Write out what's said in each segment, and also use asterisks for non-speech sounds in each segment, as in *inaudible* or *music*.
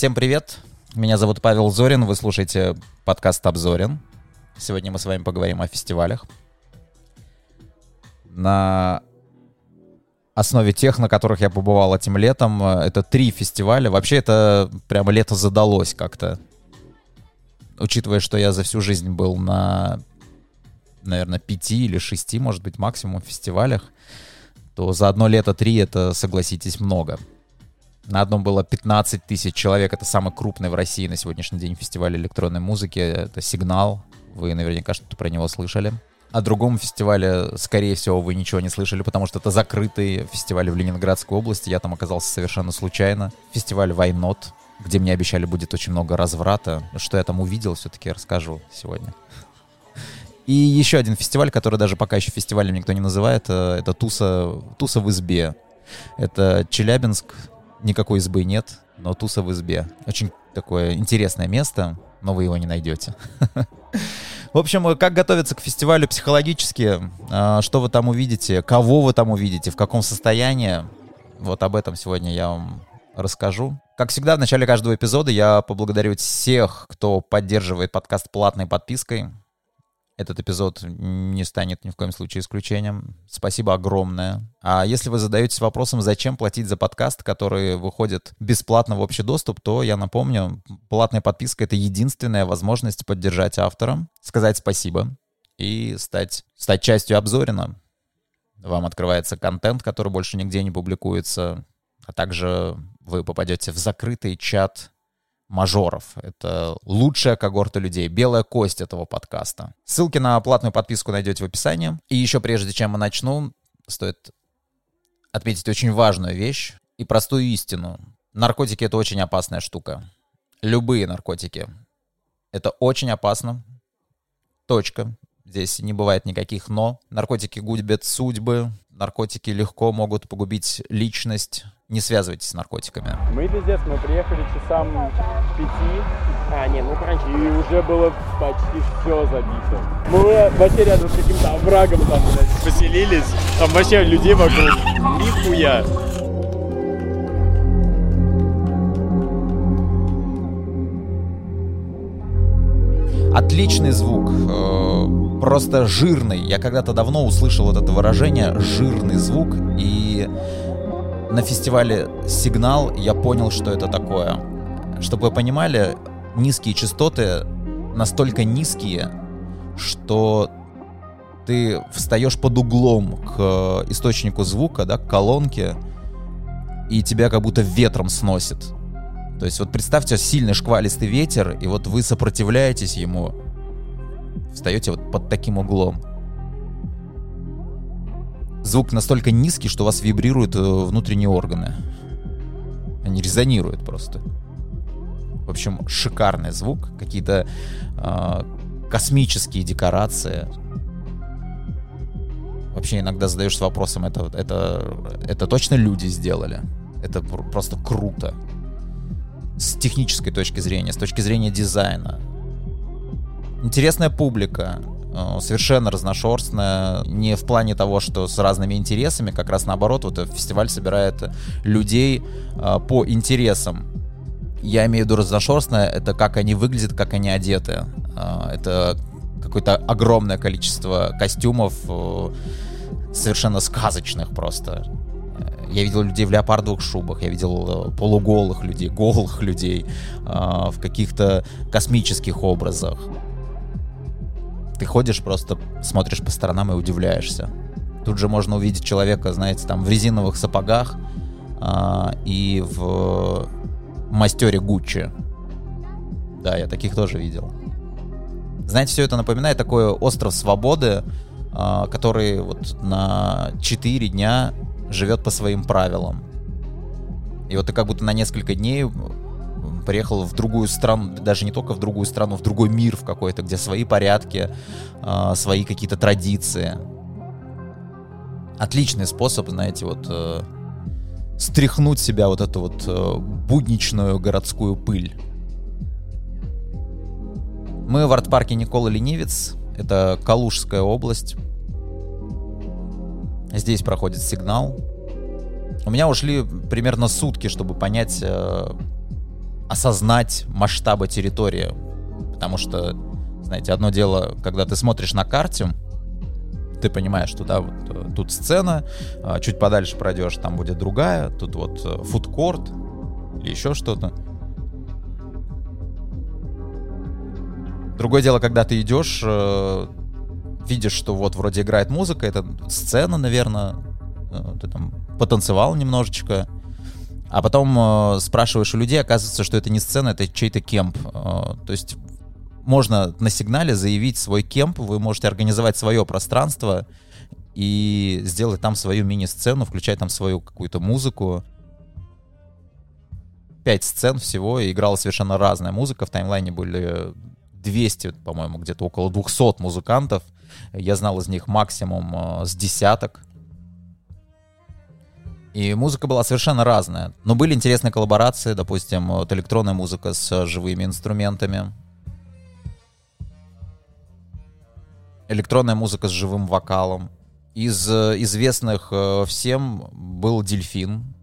Всем привет! Меня зовут Павел Зорин, вы слушаете подкаст «Обзорин». Сегодня мы с вами поговорим о фестивалях. На основе тех, на которых я побывал этим летом, это три фестиваля. Вообще это прямо лето задалось как-то. Учитывая, что я за всю жизнь был на, наверное, пяти или шести, может быть, максимум фестивалях, то за одно лето три это, согласитесь, много. На одном было 15 тысяч человек. Это самый крупный в России на сегодняшний день фестиваль электронной музыки. Это «Сигнал». Вы наверняка что-то про него слышали. О другом фестивале, скорее всего, вы ничего не слышали, потому что это закрытый фестиваль в Ленинградской области. Я там оказался совершенно случайно. Фестиваль «Вайнот», где мне обещали будет очень много разврата. Что я там увидел, все-таки расскажу сегодня. И еще один фестиваль, который даже пока еще фестивалем никто не называет, э, это Туса, Туса в избе. Это Челябинск, никакой избы нет, но туса в избе. Очень такое интересное место, но вы его не найдете. *laughs* В общем, как готовиться к фестивалю психологически, а, что вы там увидите, кого вы там увидите, в каком состоянии, вот об этом сегодня я вам расскажу. Как всегда, в начале каждого эпизода я поблагодарю всех, кто поддерживает подкаст платной подпиской. Этот эпизод не станет ни в коем случае исключением. Спасибо огромное. А если вы задаетесь вопросом, зачем платить за подкаст, который выходит бесплатно в общий доступ, то я напомню, платная подписка — это единственная возможность поддержать автора, сказать спасибо и стать, стать частью обзорина. Вам открывается контент, который больше нигде не публикуется, а также вы попадете в закрытый чат мажоров. Это лучшая когорта людей, белая кость этого подкаста. Ссылки на платную подписку найдете в описании. И еще прежде чем мы начну, стоит отметить очень важную вещь и простую истину. Наркотики — это очень опасная штука. Любые наркотики. Это очень опасно. Точка. Здесь не бывает никаких «но». Наркотики губят судьбы, наркотики легко могут погубить личность. Не связывайтесь с наркотиками. Мы пиздец, мы приехали часам пяти. А, не, ну раньше. И уже было почти все забито. Мы вообще рядом с каким-то оврагом там, блядь, поселились. Там вообще людей вокруг. Нихуя. Отличный звук, э, просто жирный. Я когда-то давно услышал вот это выражение «жирный звук», и на фестивале «Сигнал» я понял, что это такое. Чтобы вы понимали, низкие частоты настолько низкие, что ты встаешь под углом к источнику звука, да, к колонке, и тебя как будто ветром сносит. То есть вот представьте сильный шквалистый ветер, и вот вы сопротивляетесь ему, встаете вот под таким углом. Звук настолько низкий, что у вас вибрируют э, внутренние органы. Они резонируют просто. В общем, шикарный звук, какие-то э, космические декорации. Вообще иногда задаешься вопросом, это, это, это точно люди сделали? Это просто круто с технической точки зрения, с точки зрения дизайна. Интересная публика, э, совершенно разношерстная, не в плане того, что с разными интересами, как раз наоборот, вот фестиваль собирает людей э, по интересам. Я имею в виду разношерстное, это как они выглядят, как они одеты. Э, это какое-то огромное количество костюмов, совершенно сказочных просто. Я видел людей в леопардовых шубах, я видел полуголых людей, голых людей в каких-то космических образах. Ты ходишь, просто смотришь по сторонам и удивляешься. Тут же можно увидеть человека, знаете, там в резиновых сапогах э, и в мастере Гуччи. Да, я таких тоже видел. Знаете, все это напоминает такой остров свободы, э, который вот на 4 дня живет по своим правилам. И вот ты как будто на несколько дней приехал в другую страну, даже не только в другую страну, в другой мир в какой-то, где свои порядки, э, свои какие-то традиции. Отличный способ, знаете, вот э, стряхнуть себя вот эту вот э, будничную городскую пыль. Мы в арт-парке Никола Ленивец. Это Калужская область. Здесь проходит сигнал. У меня ушли примерно сутки, чтобы понять, э, осознать масштабы территории. Потому что, знаете, одно дело, когда ты смотришь на карте, ты понимаешь, что да, вот э, тут сцена, а, чуть подальше пройдешь, там будет другая, тут вот э, фудкорт или еще что-то. Другое дело, когда ты идешь, э, видишь, что вот вроде играет музыка, это сцена, наверное, ты там потанцевал немножечко, а потом спрашиваешь у людей, оказывается, что это не сцена, это чей-то кемп. То есть можно на сигнале заявить свой кемп, вы можете организовать свое пространство и сделать там свою мини-сцену, включать там свою какую-то музыку. Пять сцен всего, и играла совершенно разная музыка. В таймлайне были 200, по-моему, где-то около 200 музыкантов. Я знал из них максимум э, с десяток. И музыка была совершенно разная. Но были интересные коллаборации, допустим, вот электронная музыка с живыми инструментами. электронная музыка с живым вокалом. Из э, известных э, всем был «Дельфин».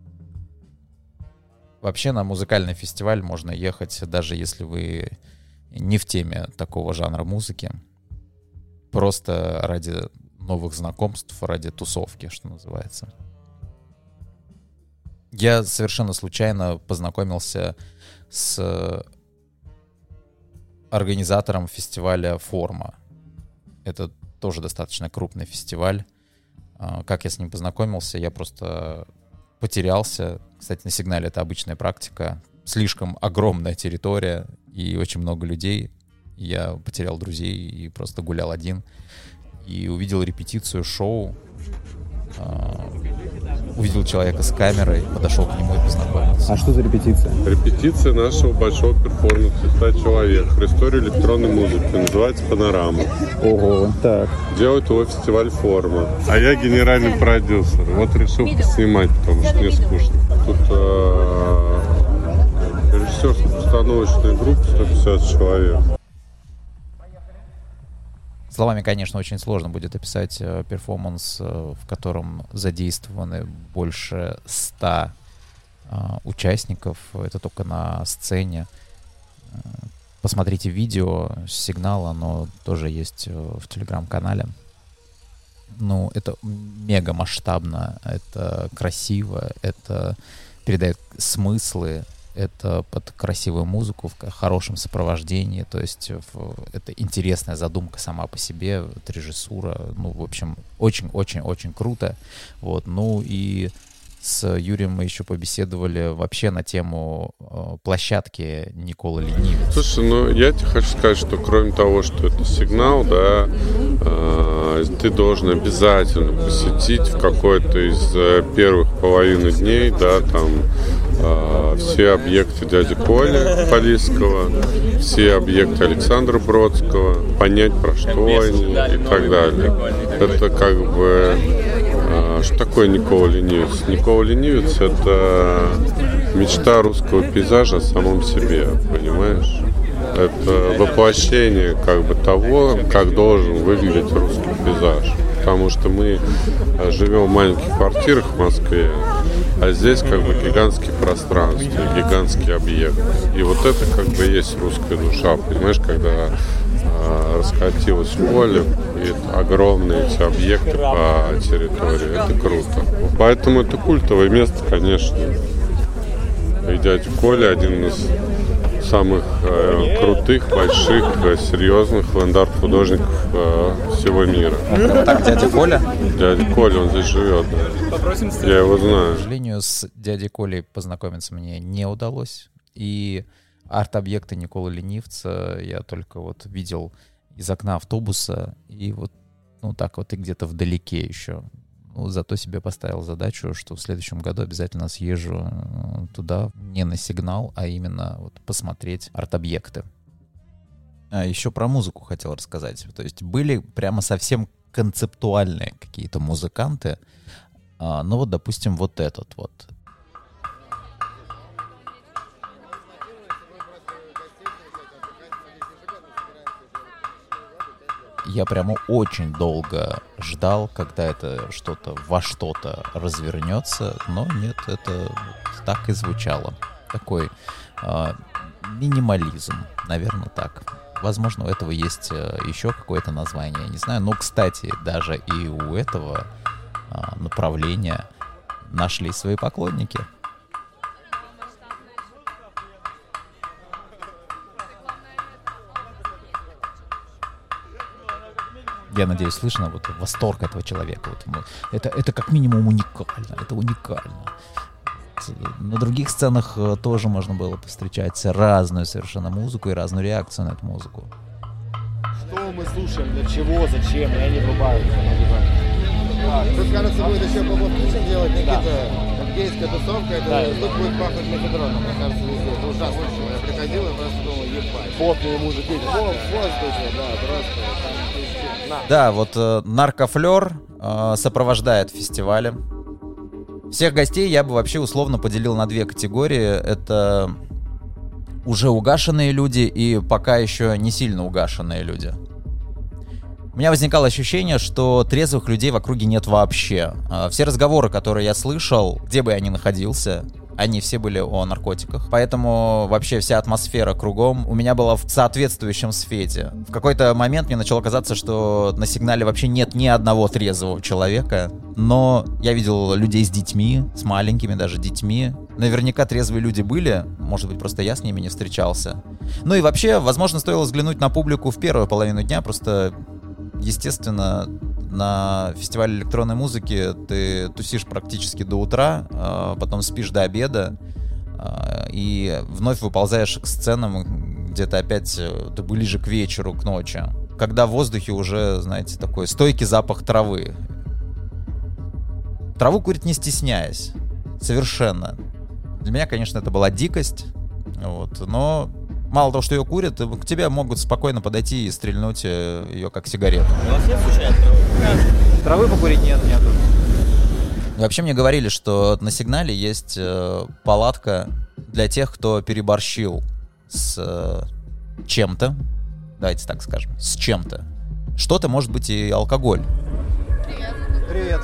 Вообще на музыкальный фестиваль можно ехать, даже если вы не в теме такого жанра музыки. Просто ради новых знакомств, ради тусовки, что называется. Я совершенно случайно познакомился с организатором фестиваля «Форма». Это тоже достаточно крупный фестиваль. А, как я с ним познакомился, я просто потерялся. Кстати, на сигнале это обычная практика. Слишком огромная территория и очень много людей. Я потерял друзей и просто гулял один. И увидел репетицию шоу. Увидел человека с камерой, подошел к нему и познакомился. А что за репетиция? Репетиция нашего большого перформанса «100 человек» в истории электронной музыки. Называется «Панорама». Ого, так. Делает его фестиваль «Форма». А я генеральный продюсер. Вот решил поснимать, потому что мне скучно. Тут э, режиссерско-постановочная группа 150 человек. Словами, конечно, очень сложно будет описать э, перформанс, э, в котором задействованы больше ста э, участников. Это только на сцене. Посмотрите видео с сигнала, оно тоже есть в телеграм-канале. Ну, это мега масштабно, это красиво, это передает смыслы, это под красивую музыку, в хорошем сопровождении, то есть в, это интересная задумка сама по себе, вот, режиссура, ну, в общем, очень-очень-очень круто, вот, ну и с Юрием мы еще побеседовали вообще на тему э, площадки Никола Ленивец. Слушай, ну я тебе хочу сказать, что кроме того, что это сигнал, да, э, ты должен обязательно посетить в какой-то из э, первых половины дней, да, там э, все объекты дяди Коли Полисского, все объекты Александра Бродского, понять про что они и так далее. Это как бы а, что такое Никола Ленивец? Никола Ленивец – это мечта русского пейзажа о самом себе, понимаешь? Это воплощение как бы того, как должен выглядеть русский пейзаж. Потому что мы а, живем в маленьких квартирах в Москве, а здесь как бы гигантские пространства, гигантский объект. И вот это как бы есть русская душа, понимаешь, когда э, раскатилось поле, и огромные эти объекты по территории. Это круто. Поэтому это культовое место, конечно. И дядя Коля один из самых э, крутых, больших, э, серьезных ленд-арт-художников э, всего мира. Так, дядя Коля? Дядя Коля, он здесь живет, да. Я его знаю. К сожалению, с дядей Колей познакомиться мне не удалось. И арт-объекты Николы Ленивца я только вот видел из окна автобуса, и вот, ну так вот и где-то вдалеке еще. Ну, зато себе поставил задачу, что в следующем году обязательно съезжу э, туда не на сигнал, а именно вот посмотреть арт-объекты. А еще про музыку хотел рассказать. То есть были прямо совсем концептуальные какие-то музыканты. А, ну вот, допустим, вот этот вот. Я прямо очень долго ждал, когда это что-то во что-то развернется, но нет, это так и звучало. Такой э, минимализм, наверное, так. Возможно, у этого есть э, еще какое-то название, я не знаю. Но, кстати, даже и у этого а, направления нашли свои поклонники. Я надеюсь, слышно вот восторг этого человека. Вот, это, это как минимум уникально. Это уникально. На других сценах э, тоже можно было повстречать разную совершенно музыку и разную реакцию на эту музыку. Что мы слушаем, для чего, зачем, и они врубаются. Тут, кажется, будет еще Бобов Кичен делать, Никита. Гейская тусовка, это Да. тут будет пахнуть мефедроном, мне кажется, везде. Это ужасно. Я приходил и просто думал, ебать. Потные мужики. Во, в воздухе, да, просто. Там. Да, вот э, наркофлер э, сопровождает фестивали. Всех гостей я бы вообще условно поделил на две категории. Это уже угашенные люди и пока еще не сильно угашенные люди. У меня возникало ощущение, что трезвых людей в округе нет вообще. А, Все разговоры, которые я слышал, где бы я ни находился, они все были о наркотиках. Поэтому вообще вся атмосфера кругом у меня была в соответствующем свете. В какой-то момент мне начало казаться, что на сигнале вообще нет ни одного трезвого человека. Но я видел людей с детьми, с маленькими даже детьми. Наверняка трезвые люди были, может быть, просто я с ними не встречался. Ну и вообще, возможно, стоило взглянуть на публику в первую половину дня, просто естественно, на фестивале электронной музыки ты тусишь практически до утра, а потом спишь до обеда, а, и вновь выползаешь к сценам где-то опять э, ты ближе к вечеру, к ночи. Когда в воздухе уже, знаете, такой стойкий запах травы. Траву курить не стесняясь. Совершенно. Для меня, конечно, это была дикость. Вот, но мало того, что ее курят, к тебе могут спокойно подойти и стрельнуть э, ее как сигарету. У нас нет случайно? Травы покурить нет, нету. Вообще мне говорили, что на сигнале есть э, палатка для тех, кто переборщил с э, чем-то. Давайте так скажем, с чем-то. Что-то может быть и алкоголь. Привет.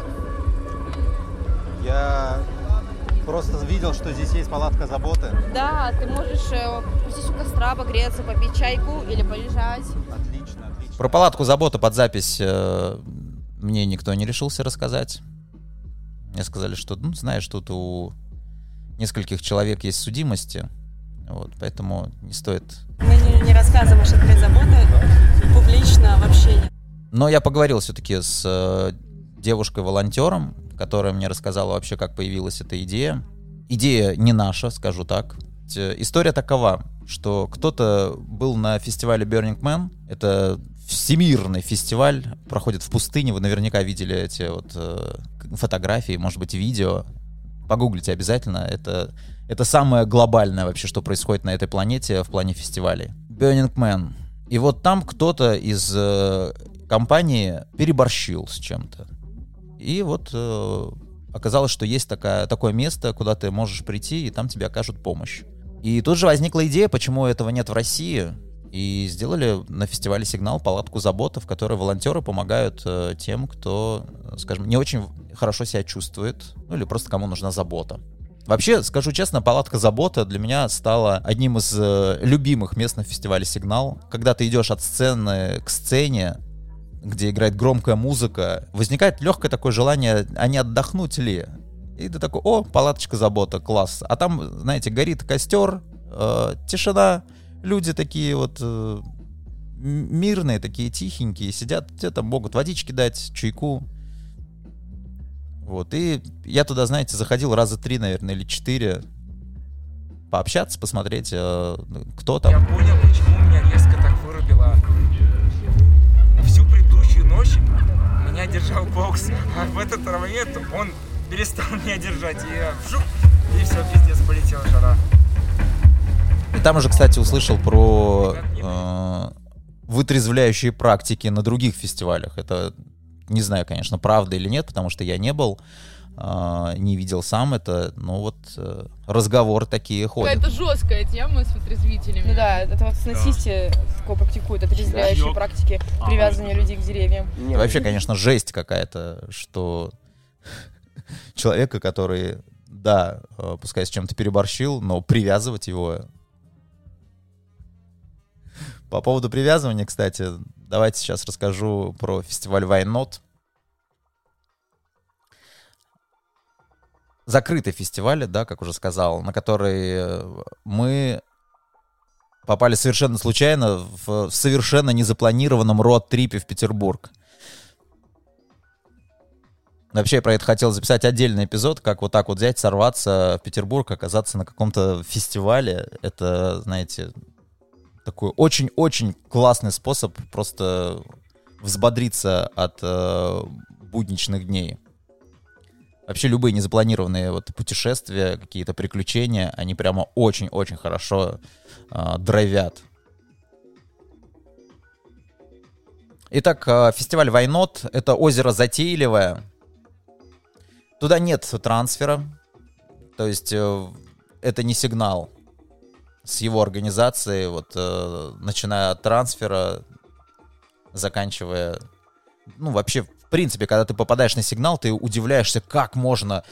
Я просто видел, что здесь есть палатка заботы. Да, ты можешь э, посидеть у костра, погреться, попить чайку или полежать. Отлично, отлично. Про палатку забота под запись э, мне никто не решился рассказать. Мне сказали, что, ну, знаешь, тут у нескольких человек есть судимости. Вот, поэтому не стоит Мы не, не рассказываем о шатре заботы публично вообще нет. Но я поговорил все-таки с э, девушкой-волонтером, которая мне рассказала вообще, как появилась эта идея. Идея не наша, скажу так. История такова, что кто-то был на фестивале Burning Man. Это всемирный фестиваль, проходит в пустыне. Вы наверняка видели эти вот э, фотографии, может быть, видео. Погуглите обязательно. Это, это самое глобальное вообще, что происходит на этой планете в плане фестивалей. Burning Man. И вот там кто-то из э, компании переборщил с чем-то. И вот э, оказалось, что есть такая, такое место, куда ты можешь прийти, и там тебе окажут помощь. И тут же возникла идея, почему этого нет в России. И сделали на фестивале «Сигнал» палатку забота, в которой волонтеры помогают э, тем, кто, э, скажем, не очень хорошо себя чувствует, ну или просто кому нужна забота. Вообще, скажу честно, палатка забота для меня стала одним из э, любимых мест на фестивале «Сигнал». Когда ты идешь от сцены к сцене, где играет громкая музыка, возникает легкое такое желание, а не отдохнуть ли? И ты такой, о, палаточка забота, класс. А там, знаете, горит костер, э, тишина, люди такие вот э, мирные, такие тихенькие, сидят, там могут водички дать, чайку. Вот, и я туда, знаете, заходил раза три, наверное, или четыре, пообщаться, посмотреть, э, кто там. Я понял, почему меня резко так вырубило. Ночь меня держал бокс, а в этот момент он перестал *laughs* меня держать. И, я вжух, и все, пиздец, полетела жара. И там уже, кстати, услышал про э, вытрезвляющие практики на других фестивалях. Это не знаю, конечно, правда или нет, потому что я не был, не видел сам это. Но вот э, разговор такие ходят. Это жесткая тема с вытрезвителями. Ну да, это вот сносисте такое практикуют, отрезвляющие Ёп. практики привязывания людей к деревьям. Не, Вообще, конечно, жесть какая-то, что *laughs* человека, который, да, э, пускай с чем-то переборщил, но привязывать его По поводу привязывания, кстати, давайте сейчас расскажу про фестиваль Вайнот. Закрытый фестиваль, да, как уже сказал, на который э, мы попали совершенно случайно в, в совершенно незапланированном род-трипе в Петербург. Вообще, я про это хотел записать отдельный эпизод, как вот так вот взять, сорваться в Петербург, оказаться на каком-то фестивале. Это, знаете, такой очень-очень классный способ просто взбодриться от э, будничных дней. Вообще любые незапланированные вот путешествия, какие-то приключения, они прямо очень-очень хорошо э, драйвят. Итак, э, фестиваль Вайнот — это озеро Затейливое. Туда нет трансфера, то есть э, это не сигнал с его организацией, вот э, начиная от трансфера, заканчивая, ну вообще принципе, когда ты попадаешь на сигнал, ты удивляешься, как можно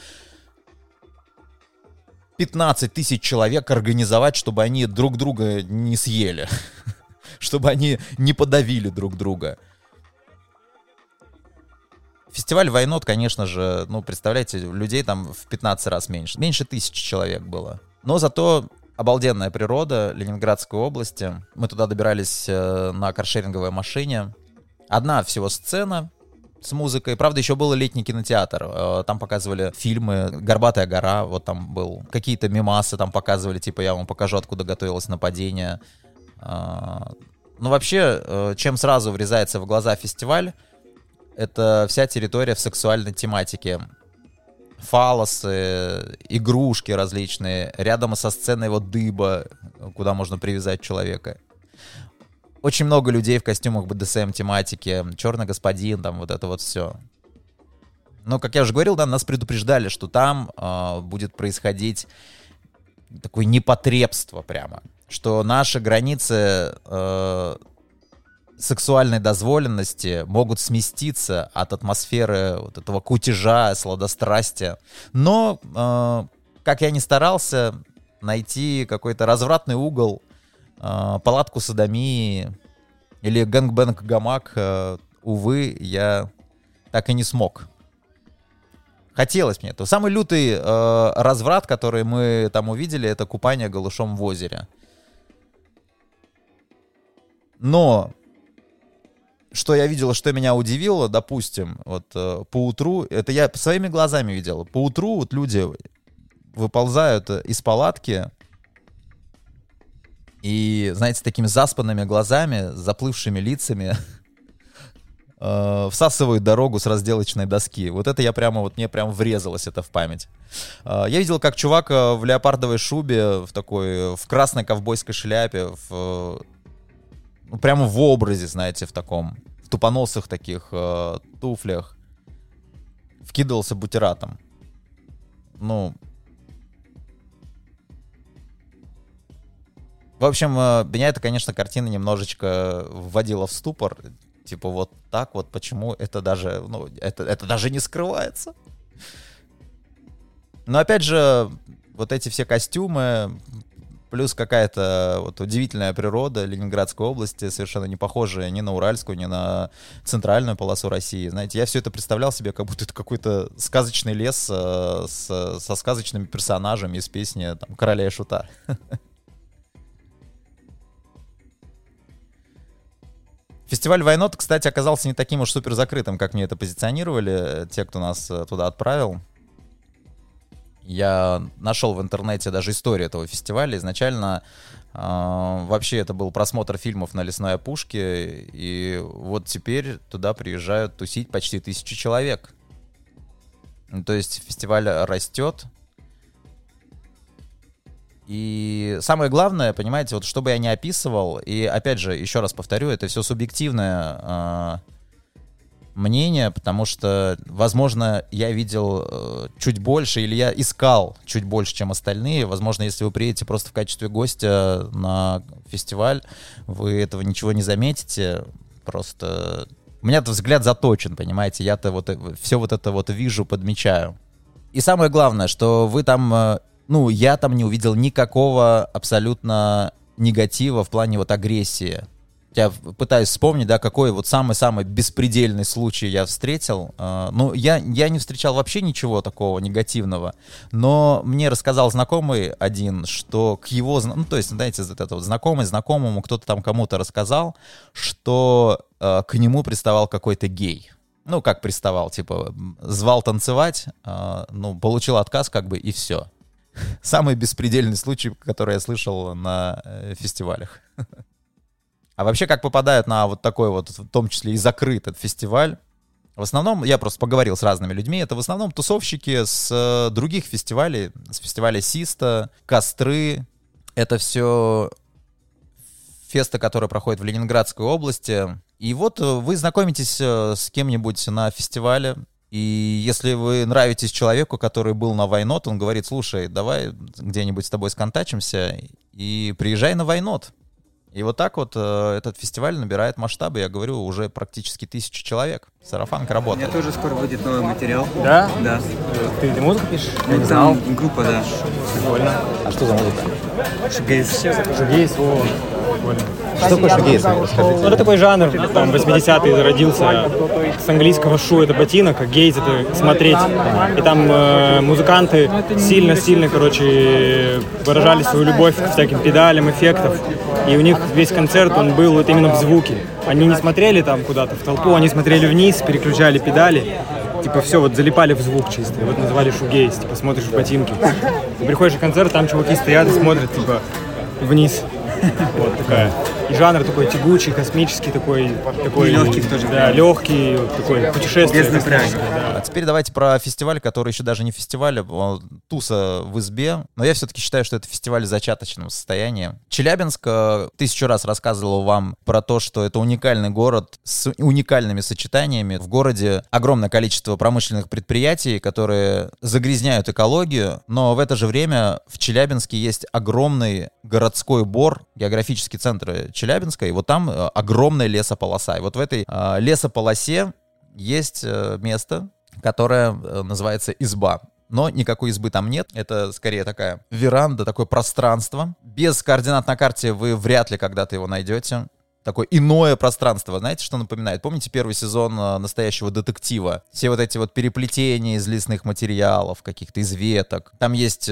15 тысяч человек организовать, чтобы они друг друга не съели, *laughs* чтобы они не подавили друг друга. Фестиваль Войнот, конечно же, ну, представляете, людей там в 15 раз меньше. Меньше тысячи человек было. Но зато обалденная природа Ленинградской области. Мы туда добирались э, на каршеринговой машине. Одна всего сцена с музыкой. Правда, еще был летний кинотеатр. Э, там показывали фильмы «Горбатая гора», вот там был. Какие-то мимасы там показывали, типа я вам покажу, откуда готовилось нападение. Э, ну, вообще, э, чем сразу врезается в глаза фестиваль, это вся территория в сексуальной тематике. Фалосы, игрушки различные. Рядом со сценой вот дыба, куда можно привязать человека. Очень много людей в костюмах БДСМ тематики. Черный господин, там вот это вот все. Но, как я уже говорил, да, нас предупреждали, что там э, будет происходить такое непотребство прямо. Что наши границы э, сексуальной дозволенности могут сместиться от атмосферы вот этого кутежа, сладострастия. Но, э, как я ни старался, найти какой-то развратный угол, палатку садомии или гэнгбэнг гамак, э, увы, я так и не смог. Хотелось мне этого. Самый лютый э, разврат, который мы там увидели, это купание голышом в озере. Но что я видел, что меня удивило, допустим, вот э, по утру, это я своими глазами видел, по утру вот люди выползают из палатки и, знаете, с такими заспанными глазами, заплывшими лицами *laughs* э, всасывают дорогу с разделочной доски. Вот это я прямо, вот мне прям врезалось это в память. Э, я видел, как чувак э, в леопардовой шубе, в такой, в красной ковбойской шляпе, в ну, прямо в образе, знаете, в таком, в тупоносых таких туфлях, вкидывался бутератом. Ну, в общем, э, меня эта, конечно, картина немножечко вводила в ступор. Типа вот так вот, почему это даже, ну, это, это даже не скрывается. Но опять же, вот эти все костюмы, плюс какая-то вот удивительная природа Ленинградской области, совершенно не похожая ни на Уральскую, ни на центральную полосу России. Знаете, я все это представлял себе, как будто это какой-то сказочный лес э, с, со сказочными персонажами из песни там, «Короля и Шута». *laughs* Фестиваль Вайнот, кстати, оказался не таким уж супер закрытым, как мне это позиционировали те, кто нас э, туда отправил. Я нашел в интернете даже историю этого фестиваля. Изначально э, вообще это был просмотр фильмов на лесной опушке, и вот теперь туда приезжают тусить почти тысячи человек. Ну, то есть фестиваль растет. И самое главное, понимаете, вот чтобы я не описывал, и опять же, еще раз повторю, это все субъективное э, мнение, потому что, возможно, я видел э, чуть больше, или я искал чуть больше, чем остальные. Возможно, если вы приедете просто в качестве гостя на фестиваль, вы этого ничего не заметите. Просто у меня-то взгляд заточен, понимаете, я-то вот э, все вот это вот вижу, подмечаю. И самое главное, что вы там, э, ну, я там не увидел никакого абсолютно негатива в плане вот агрессии. Я пытаюсь вспомнить, да, какой вот самый-самый беспредельный случай я встретил. Э, Ну, я, я не встречал вообще ничего такого негативного, но мне рассказал знакомый один, что к его, ну, то есть, знаете, это вот знакомый знакомому, кто-то там кому-то рассказал, что э, к нему приставал какой-то гей. Ну, как приставал, типа, звал танцевать, э, ну, получил отказ, как бы, и все. *laughs* Самый беспредельный случай, который я слышал на э, фестивалях. *laughs* А вообще, как попадают на вот такой вот, в том числе и закрытый фестиваль, в основном, я просто поговорил с разными людьми, это в основном тусовщики с э, других фестивалей, с фестиваля Систа, Костры. Это все фесты, которые проходят в Ленинградской области. И вот э, вы знакомитесь с кем-нибудь на фестивале, и если вы нравитесь человеку, который был на Вайнот, он говорит, слушай, давай где-нибудь с тобой сконтачимся и приезжай на Вайнот. И вот так вот э, этот фестиваль набирает масштабы, я говорю, уже практически тысяча человек. Сарафанка У меня работает. тоже скоро выйдет новый материал. Да? Да. Ты, ты музыку пишешь? Я Ну, не знал. там группа, да. Прикольно. А что за музыка? Шугейс. Шугейс, о. Что такое шугейс? Расскажите. Это такой жанр, там, 80-е зародился с английского шу это ботинок, а гейз это смотреть. И там э, музыканты сильно-сильно, короче, выражали свою любовь к всяким педалям, эффектов. И у них весь концерт, он был вот именно в звуке. Они не смотрели там куда-то в толпу, они смотрели вниз, переключали педали. Типа все, вот залипали в звук чисто. Вот называли шугейс, типа смотришь в ботинки. Ты приходишь на концерт, там чуваки стоят и смотрят, типа, вниз. Вот такая. И жанр такой тягучий, космический такой. такой И легкий в то же Да, время. легкий, такой путешествие. Без напряга. да. А теперь давайте про фестиваль, который еще даже не фестиваль, а туса в избе. Но я все-таки считаю, что это фестиваль в зачаточном состоянии. Челябинск э, тысячу раз рассказывал вам про то, что это уникальный город с уникальными сочетаниями. В городе огромное количество промышленных предприятий, которые загрязняют экологию, но в это же время в Челябинске есть огромный городской бор, географический центр Челябинска, и вот там э, огромная лесополоса. И вот в этой э, лесополосе есть э, место, которое называется изба. Но никакой избы там нет. Это скорее такая веранда, такое пространство. Без координат на карте вы вряд ли когда-то его найдете. Такое иное пространство. Знаете, что напоминает? Помните первый сезон настоящего детектива? Все вот эти вот переплетения из лесных материалов, каких-то из веток. Там есть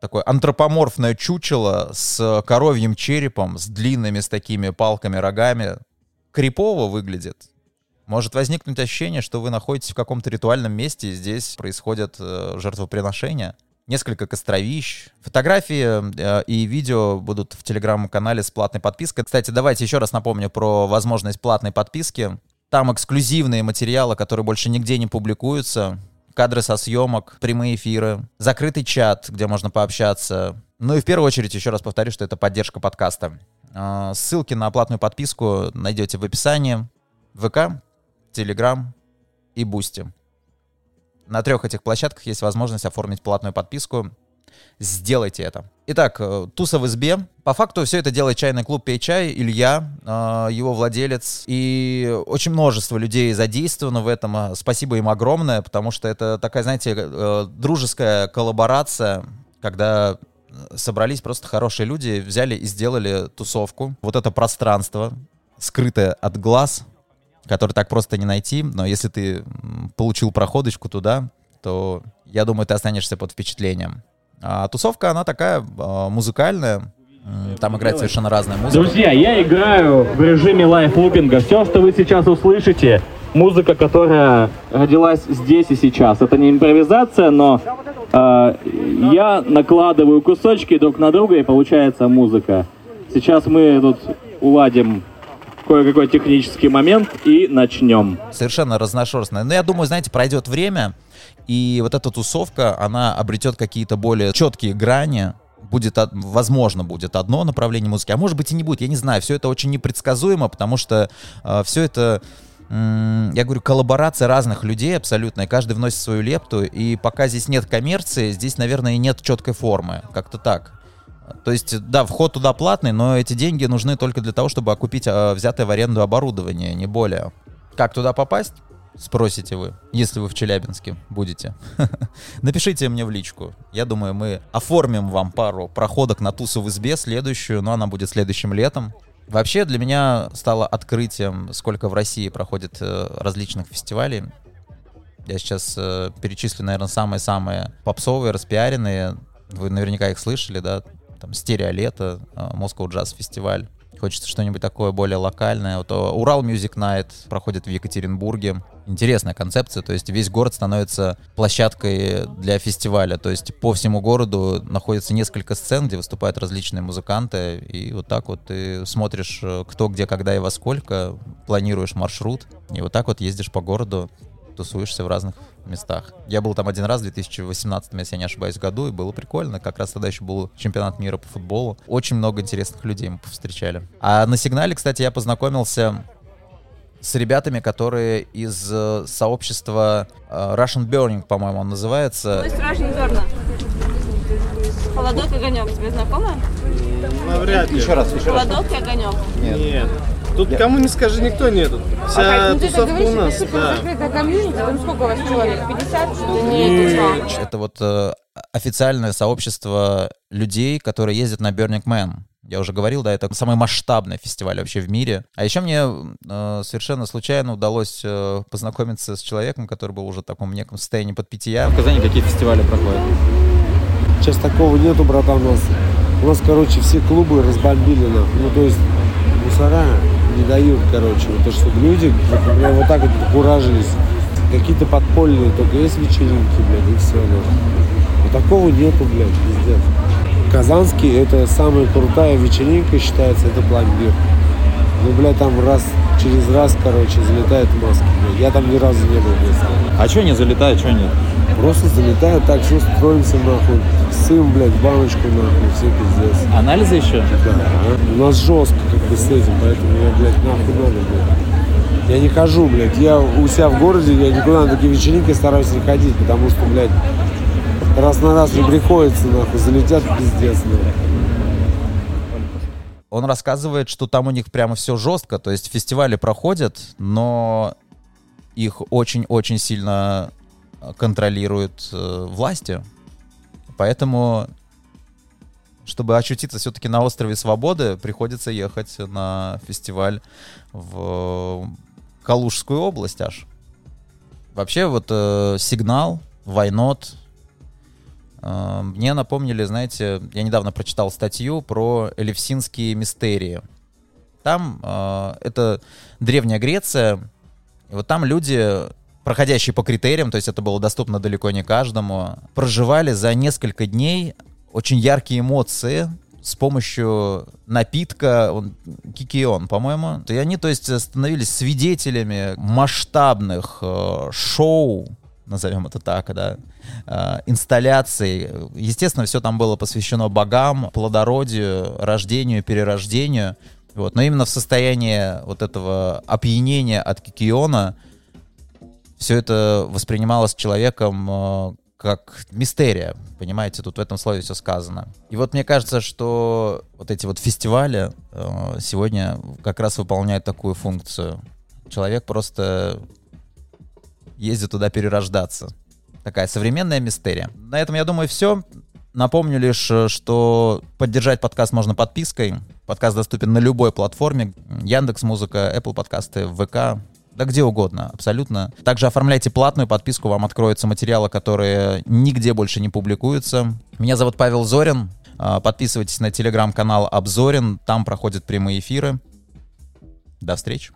такое антропоморфное чучело с коровьим черепом, с длинными с такими палками, рогами. Крипово выглядит. Может возникнуть ощущение, что вы находитесь в каком-то ритуальном месте, и здесь происходят э, жертвоприношения. Несколько костровищ. Фотографии э, и видео будут в телеграм-канале с платной подпиской. Кстати, давайте еще раз напомню про возможность платной подписки. Там эксклюзивные материалы, которые больше нигде не публикуются. Кадры со съемок, прямые эфиры, закрытый чат, где можно пообщаться. Ну и в первую очередь, еще раз повторю, что это поддержка подкаста. Э, Ссылки на платную подписку найдете в описании. ВК, Телеграм и Бусти. На трех этих площадках есть возможность оформить платную подписку. Сделайте это. Итак, э, туса в избе. По факту все это делает чайный клуб «Пей чай». Илья, э, его владелец. И очень множество людей задействовано в этом. Э, Спасибо им огромное, потому что это такая, знаете, э, дружеская коллаборация, когда собрались просто хорошие люди, взяли и сделали тусовку. Вот это пространство, скрытое от глаз, который так просто не найти, но если ты получил проходочку туда, то я думаю, ты останешься под впечатлением. А тусовка, она такая а, музыкальная, там играет совершенно разная музыка. Друзья, я играю в режиме лайфлупинга. Все, что вы сейчас услышите, музыка, которая родилась здесь и сейчас. Это не импровизация, но э, я накладываю кусочки друг на друга и получается музыка. Сейчас мы тут уладим кое-какой технический момент и начнем. Совершенно разношерстная. Но я думаю, знаете, пройдет время, и вот эта тусовка, она обретет какие-то более четкие грани, будет, возможно, будет одно направление музыки, а может быть и не будет, я не знаю. Все это очень непредсказуемо, потому что все это, м, я говорю, коллаборация разных людей абсолютно, и каждый вносит свою лепту, и пока здесь нет коммерции, здесь, наверное, и нет четкой формы, как-то так. То есть, да, вход туда платный, но эти деньги нужны только для того, чтобы окупить а, взятое в аренду оборудование, не более. Как туда попасть? Спросите вы, если вы в Челябинске будете. *laughs* Напишите мне в личку. Я думаю, мы оформим вам пару проходок на тусу в избе, следующую, но она будет следующим летом. Вообще для меня стало открытием, сколько в России проходит э, различных фестивалей. Я сейчас э, перечислю, наверное, самые-самые попсовые, распиаренные. Вы наверняка их слышали, да? Там Стереолето, э, Moscow Jazz фестиваль. Хочется что-нибудь такое более локальное. Вот э, Урал Music Night проходит в Екатеринбурге. Интересная концепция, то есть весь город становится площадкой для фестиваля. То есть по всему городу находится несколько сцен, где выступают различные музыканты. И вот так вот ты смотришь, э, кто, где, когда и во сколько, планируешь маршрут. И вот так вот ездишь по городу, тусуешься в разных местах. Я был там один раз в 2018, если я не ошибаюсь, году, и было прикольно. Как раз тогда еще был чемпионат мира по футболу. Очень много интересных людей мы повстречали. А на сигнале, кстати, я познакомился с ребятами, которые из э, сообщества э, Russian Burning, по-моему, он называется. Стражник Зорна. Холодок огонек. Тебе знакомы? Навряд ли. Еще раз, еще раз. Холодок и огонек. Нет. Тут кому не скажи, никто нету. Вся тусовка у нас, да. закрытое комьюнити, там сколько у вас человек? 50 штук? Нет, Это вот э, официальное сообщество людей, которые ездят на Burning Man. Я уже говорил, да, это самый масштабный фестиваль вообще в мире. А еще мне э, совершенно случайно удалось э, познакомиться с человеком, который был уже в таком неком состоянии под питья. В Казани какие фестивали проходят? Сейчас такого нету, братан, у нас. У нас, короче, все клубы разбомбили нам. Ну, то есть мусора не дают, короче. Вот то, что люди, например, вот так вот покуражились. Какие-то подпольные, только есть вечеринки, блядь, и все. Ну. Но такого нету, блядь, пиздец. Казанский это самая крутая вечеринка считается, это пломбир. Ну, блядь, там раз через раз, короче, залетает маски, блядь. Я там ни разу не был, блядь. А что не залетает, что нет? Просто залетают, так все строимся, нахуй. Сын, блядь, баночку, нахуй, все пиздец. Анализы еще? Да. У нас жестко как бы с этим, поэтому я, блядь, нахуй надо, блядь. Я не хожу, блядь. Я у себя в городе, я никуда на такие вечеринки стараюсь не ходить, потому что, блядь, раз на раз не приходится, нахуй, залетят пиздец, нахуй. Он рассказывает, что там у них прямо все жестко, то есть фестивали проходят, но их очень-очень сильно контролируют э, власти. Поэтому, чтобы очутиться все-таки на острове Свободы, приходится ехать на фестиваль в Калужскую область аж. Вообще вот э, сигнал, Вайнот, э, мне напомнили, знаете, я недавно прочитал статью про элевсинские мистерии. Там э, это Древняя Греция, и вот там люди, проходящие по критериям, то есть это было доступно далеко не каждому, проживали за несколько дней очень яркие эмоции с помощью напитка, он, кикион, по-моему. И они, то есть, становились свидетелями масштабных э, шоу, назовем это так, да, э, инсталляций. Естественно, все там было посвящено богам, плодородию, рождению, перерождению. Вот. Но именно в состоянии вот этого опьянения от кикиона все это воспринималось человеком э, как мистерия, понимаете, тут в этом слове все сказано. И вот мне кажется, что вот эти вот фестивали э, сегодня как раз выполняют такую функцию. Человек просто ездит туда перерождаться. Такая современная мистерия. На этом, я думаю, все. Напомню лишь, э, что поддержать подкаст можно подпиской. Подкаст доступен на любой платформе. Яндекс Музыка, Apple подкасты, ВК, да где угодно, абсолютно. Также оформляйте платную подписку, вам откроются материалы, которые нигде больше не публикуются. Меня зовут Павел Зорин. А, Подписывайтесь на телеграм-канал Обзорин, там проходят прямые эфиры. До встречи.